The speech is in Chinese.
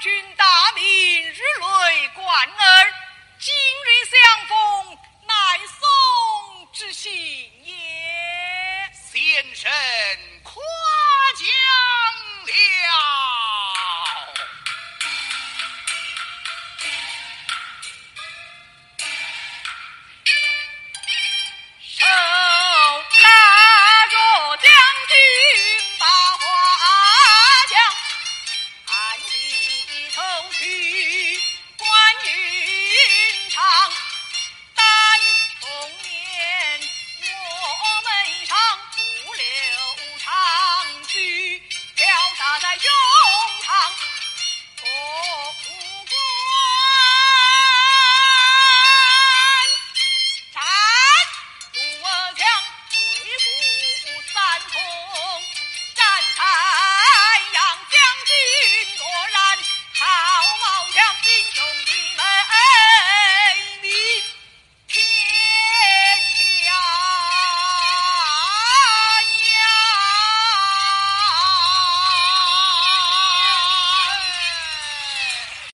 军大名日累贯耳，今日相逢，乃宋之幸也。先生。